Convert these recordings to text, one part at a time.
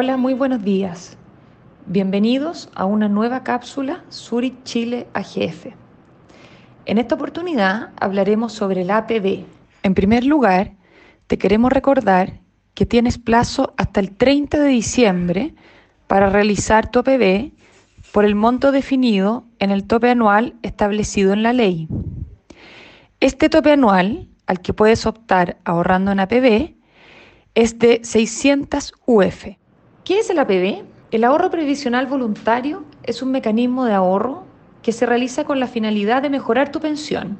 Hola, muy buenos días. Bienvenidos a una nueva cápsula Zurich Chile AGF. En esta oportunidad hablaremos sobre el APB. En primer lugar, te queremos recordar que tienes plazo hasta el 30 de diciembre para realizar tu APB por el monto definido en el tope anual establecido en la ley. Este tope anual, al que puedes optar ahorrando en APB, es de 600 UF. ¿Qué es el APB? El ahorro previsional voluntario es un mecanismo de ahorro que se realiza con la finalidad de mejorar tu pensión.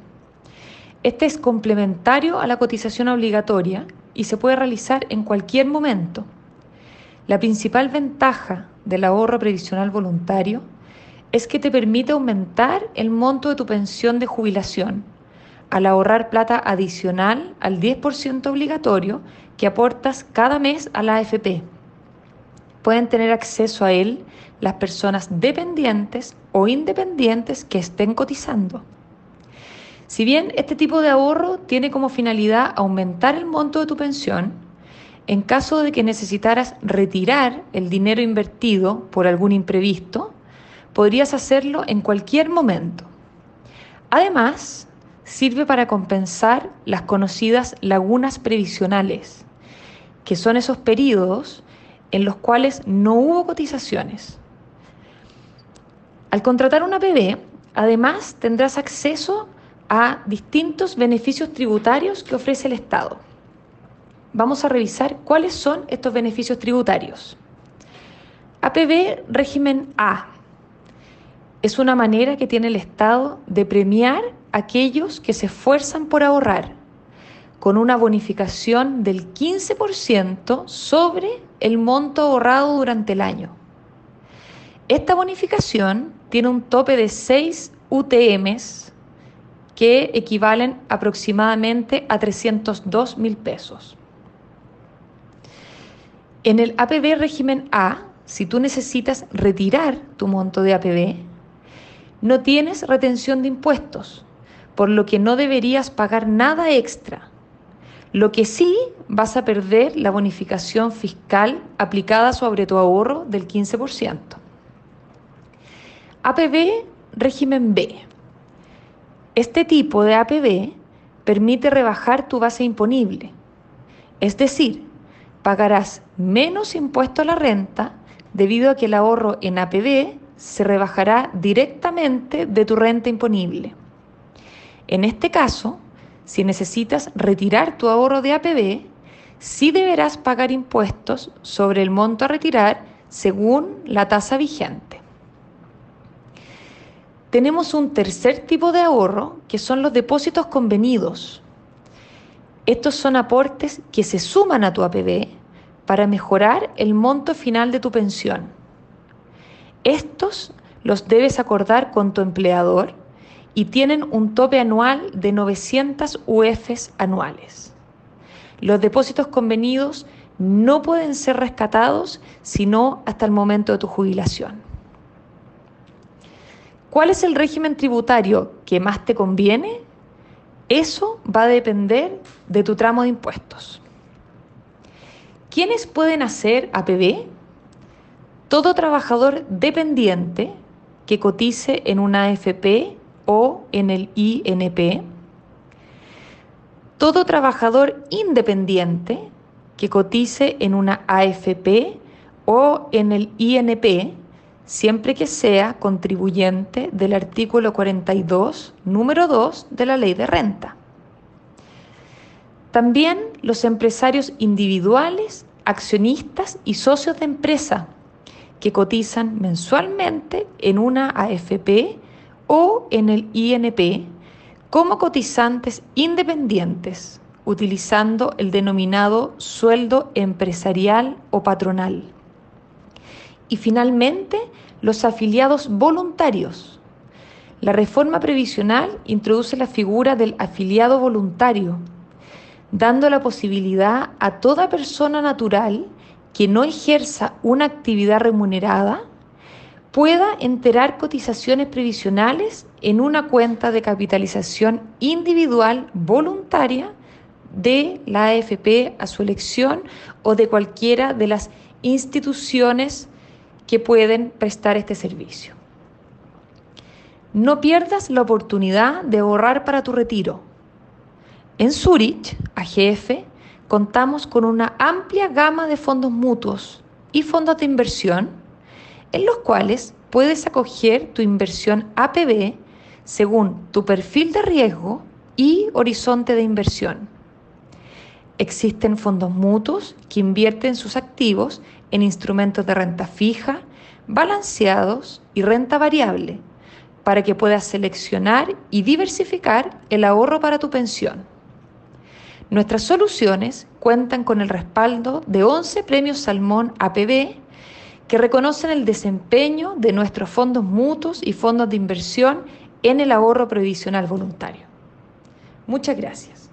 Este es complementario a la cotización obligatoria y se puede realizar en cualquier momento. La principal ventaja del ahorro previsional voluntario es que te permite aumentar el monto de tu pensión de jubilación al ahorrar plata adicional al 10% obligatorio que aportas cada mes a la AFP pueden tener acceso a él las personas dependientes o independientes que estén cotizando. Si bien este tipo de ahorro tiene como finalidad aumentar el monto de tu pensión, en caso de que necesitaras retirar el dinero invertido por algún imprevisto, podrías hacerlo en cualquier momento. Además, sirve para compensar las conocidas lagunas previsionales, que son esos periodos en los cuales no hubo cotizaciones. Al contratar una PB, además tendrás acceso a distintos beneficios tributarios que ofrece el Estado. Vamos a revisar cuáles son estos beneficios tributarios. APB régimen A es una manera que tiene el Estado de premiar a aquellos que se esfuerzan por ahorrar con una bonificación del 15% sobre el monto ahorrado durante el año. Esta bonificación tiene un tope de 6 UTMs que equivalen aproximadamente a 302 mil pesos. En el APB régimen A, si tú necesitas retirar tu monto de APB, no tienes retención de impuestos, por lo que no deberías pagar nada extra lo que sí vas a perder la bonificación fiscal aplicada sobre tu ahorro del 15%. APB régimen B. Este tipo de APB permite rebajar tu base imponible, es decir, pagarás menos impuesto a la renta debido a que el ahorro en APB se rebajará directamente de tu renta imponible. En este caso, si necesitas retirar tu ahorro de APB, sí deberás pagar impuestos sobre el monto a retirar según la tasa vigente. Tenemos un tercer tipo de ahorro que son los depósitos convenidos. Estos son aportes que se suman a tu APB para mejorar el monto final de tu pensión. Estos los debes acordar con tu empleador y tienen un tope anual de 900 UFs anuales. Los depósitos convenidos no pueden ser rescatados sino hasta el momento de tu jubilación. ¿Cuál es el régimen tributario que más te conviene? Eso va a depender de tu tramo de impuestos. ¿Quiénes pueden hacer APB? Todo trabajador dependiente que cotice en una AFP o en el INP, todo trabajador independiente que cotice en una AFP o en el INP, siempre que sea contribuyente del artículo 42, número 2 de la ley de renta. También los empresarios individuales, accionistas y socios de empresa que cotizan mensualmente en una AFP o en el INP como cotizantes independientes, utilizando el denominado sueldo empresarial o patronal. Y finalmente, los afiliados voluntarios. La reforma previsional introduce la figura del afiliado voluntario, dando la posibilidad a toda persona natural que no ejerza una actividad remunerada pueda enterar cotizaciones previsionales en una cuenta de capitalización individual voluntaria de la AFP a su elección o de cualquiera de las instituciones que pueden prestar este servicio. No pierdas la oportunidad de ahorrar para tu retiro. En Zurich, AGF, contamos con una amplia gama de fondos mutuos y fondos de inversión en los cuales puedes acoger tu inversión APB según tu perfil de riesgo y horizonte de inversión. Existen fondos mutuos que invierten sus activos en instrumentos de renta fija, balanceados y renta variable, para que puedas seleccionar y diversificar el ahorro para tu pensión. Nuestras soluciones cuentan con el respaldo de 11 premios Salmón APB que reconocen el desempeño de nuestros fondos mutuos y fondos de inversión en el ahorro previsional voluntario. Muchas gracias.